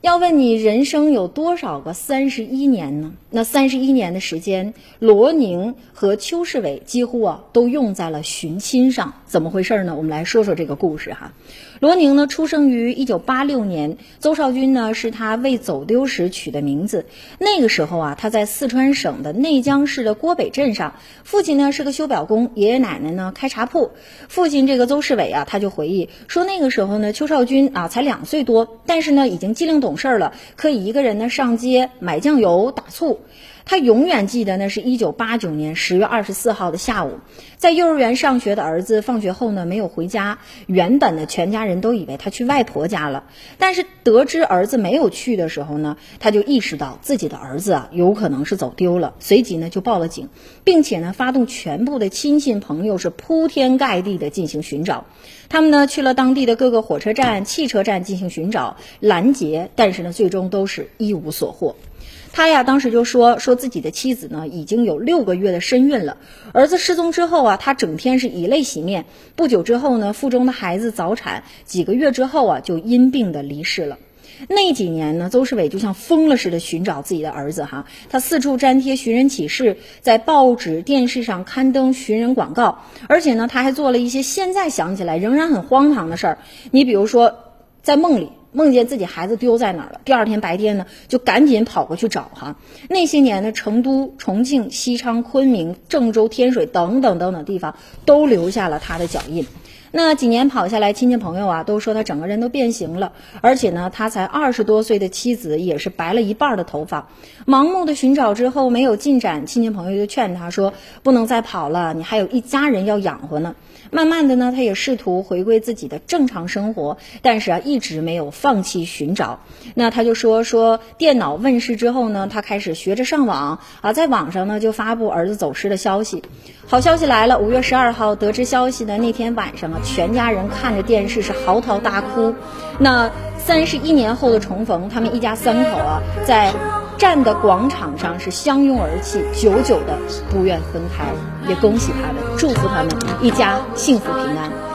要问你人生有多少个三十一年呢？那三十一年的时间，罗宁和邱世伟几乎啊都用在了寻亲上。怎么回事呢？我们来说说这个故事哈。罗宁呢，出生于一九八六年，邹少军呢是他未走丢时取的名字。那个时候啊，他在四川省的内江市的郭北镇上，父亲呢是个修表工，爷爷奶奶呢开茶铺。父亲这个邹世伟啊，他就回忆说，那个时候呢，邱少军啊才两岁多，但是呢已经机灵懂懂事儿了，可以一个人呢上街买酱油打醋。他永远记得呢，是一九八九年十月二十四号的下午，在幼儿园上学的儿子放学后呢没有回家，原本呢全家人都以为他去外婆家了，但是得知儿子没有去的时候呢，他就意识到自己的儿子啊有可能是走丢了，随即呢就报了警，并且呢发动全部的亲戚朋友是铺天盖地的进行寻找，他们呢去了当地的各个火车站、汽车站进行寻找拦截，但是呢最终都是一无所获。他呀，当时就说说自己的妻子呢，已经有六个月的身孕了。儿子失踪之后啊，他整天是以泪洗面。不久之后呢，腹中的孩子早产，几个月之后啊，就因病的离世了。那几年呢，邹世伟就像疯了似的寻找自己的儿子哈，他四处粘贴寻人启事，在报纸、电视上刊登寻人广告，而且呢，他还做了一些现在想起来仍然很荒唐的事儿。你比如说，在梦里。梦见自己孩子丢在哪儿了，第二天白天呢，就赶紧跑过去找哈。那些年呢，成都、重庆、西昌、昆明、郑州、天水等等等等地方都留下了他的脚印。那几年跑下来，亲戚朋友啊都说他整个人都变形了，而且呢，他才二十多岁的妻子也是白了一半的头发。盲目的寻找之后没有进展，亲戚朋友就劝他说：“不能再跑了，你还有一家人要养活呢。”慢慢的呢，他也试图回归自己的正常生活，但是啊，一直没有放弃寻找。那他就说说电脑问世之后呢，他开始学着上网啊，在网上呢就发布儿子走失的消息。好消息来了，五月十二号得知消息的那天晚上啊，全家人看着电视是嚎啕大哭。那三十一年后的重逢，他们一家三口啊，在站的广场上是相拥而泣，久久的不愿分开。也恭喜他们，祝福他们一家幸福平安。